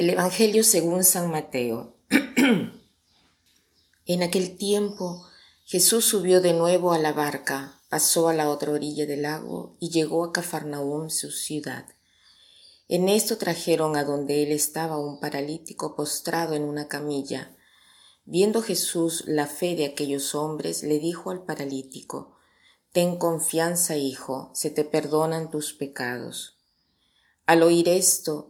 Del Evangelio según San Mateo. en aquel tiempo Jesús subió de nuevo a la barca, pasó a la otra orilla del lago y llegó a Cafarnaúm, su ciudad. En esto trajeron a donde él estaba un paralítico postrado en una camilla. Viendo Jesús la fe de aquellos hombres, le dijo al paralítico, Ten confianza, hijo, se te perdonan tus pecados. Al oír esto,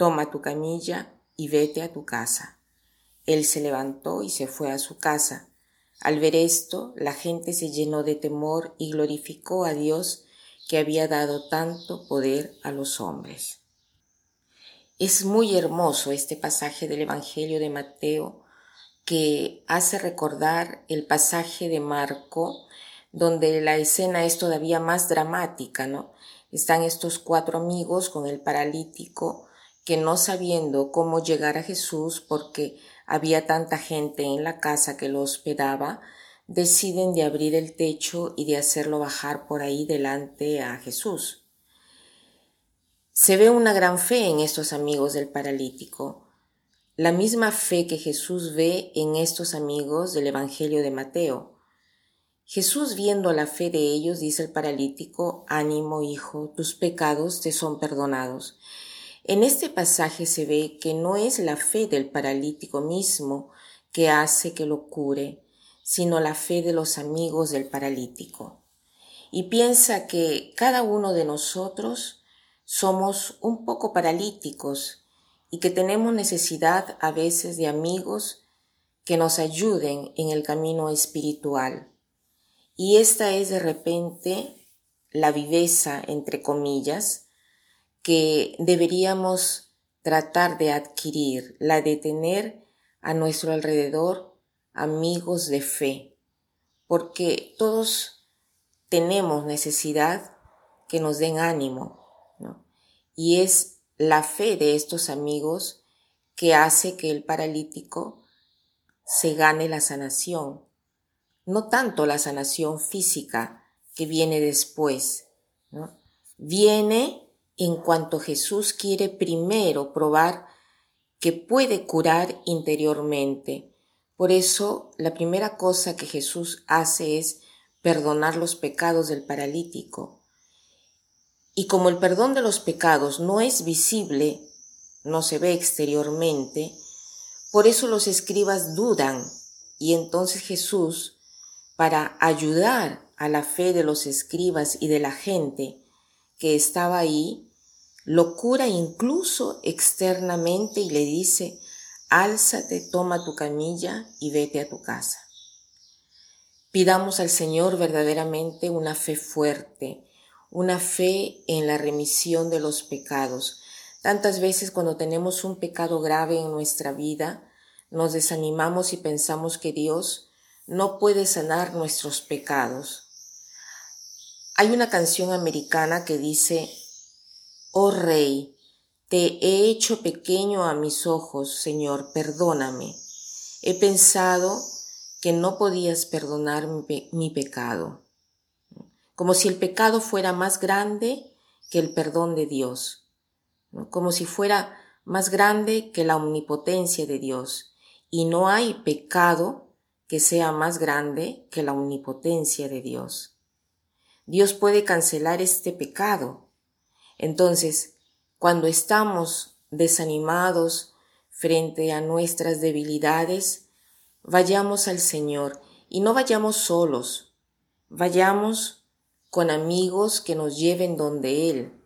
toma tu camilla y vete a tu casa. Él se levantó y se fue a su casa. Al ver esto, la gente se llenó de temor y glorificó a Dios que había dado tanto poder a los hombres. Es muy hermoso este pasaje del Evangelio de Mateo que hace recordar el pasaje de Marco, donde la escena es todavía más dramática, ¿no? Están estos cuatro amigos con el paralítico que no sabiendo cómo llegar a Jesús porque había tanta gente en la casa que lo hospedaba, deciden de abrir el techo y de hacerlo bajar por ahí delante a Jesús. Se ve una gran fe en estos amigos del paralítico, la misma fe que Jesús ve en estos amigos del Evangelio de Mateo. Jesús viendo la fe de ellos dice al paralítico, ánimo hijo, tus pecados te son perdonados. En este pasaje se ve que no es la fe del paralítico mismo que hace que lo cure, sino la fe de los amigos del paralítico. Y piensa que cada uno de nosotros somos un poco paralíticos y que tenemos necesidad a veces de amigos que nos ayuden en el camino espiritual y esta es de repente la viveza, entre comillas, que deberíamos tratar de adquirir, la de tener a nuestro alrededor amigos de fe, porque todos tenemos necesidad que nos den ánimo, ¿no? Y es la fe de estos amigos que hace que el paralítico se gane la sanación, no tanto la sanación física que viene después, ¿no? viene en cuanto Jesús quiere primero probar que puede curar interiormente. Por eso la primera cosa que Jesús hace es perdonar los pecados del paralítico. Y como el perdón de los pecados no es visible, no se ve exteriormente, por eso los escribas dudan y entonces Jesús para ayudar a la fe de los escribas y de la gente que estaba ahí, lo cura incluso externamente y le dice, álzate, toma tu camilla y vete a tu casa. Pidamos al Señor verdaderamente una fe fuerte, una fe en la remisión de los pecados. Tantas veces cuando tenemos un pecado grave en nuestra vida, nos desanimamos y pensamos que Dios no puede sanar nuestros pecados. Hay una canción americana que dice, Oh Rey, te he hecho pequeño a mis ojos, Señor, perdóname. He pensado que no podías perdonar mi, pecado, como si el pecado fuera más grande que el perdón de Dios, como si fuera más grande que la omnipotencia de Dios. Y no hay pecado que sea más grande que la omnipotencia de Dios. Dios puede cancelar este pecado. Entonces, cuando estamos desanimados frente a nuestras debilidades, vayamos al Señor y no vayamos solos, vayamos con amigos que nos lleven donde Él,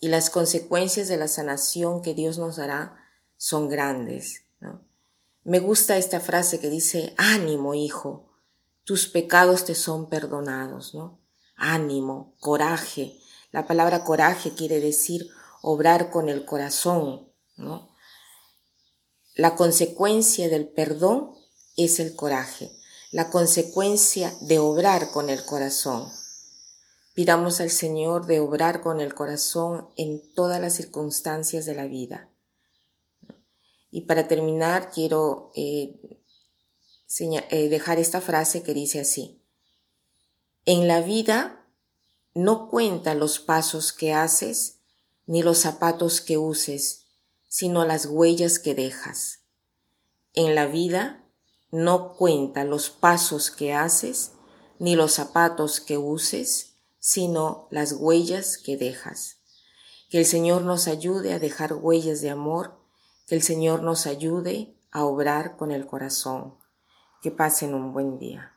y las consecuencias de la sanación que Dios nos dará son grandes. Me gusta esta frase que dice, ánimo, hijo, tus pecados te son perdonados, ¿no? Ánimo, coraje. La palabra coraje quiere decir obrar con el corazón, ¿no? la consecuencia del perdón es el coraje, la consecuencia de obrar con el corazón. Pidamos al Señor de obrar con el corazón en todas las circunstancias de la vida. Y para terminar, quiero eh, eh, dejar esta frase que dice así. En la vida no cuenta los pasos que haces ni los zapatos que uses, sino las huellas que dejas. En la vida no cuenta los pasos que haces ni los zapatos que uses, sino las huellas que dejas. Que el Señor nos ayude a dejar huellas de amor que el Señor nos ayude a obrar con el corazón. Que pasen un buen día.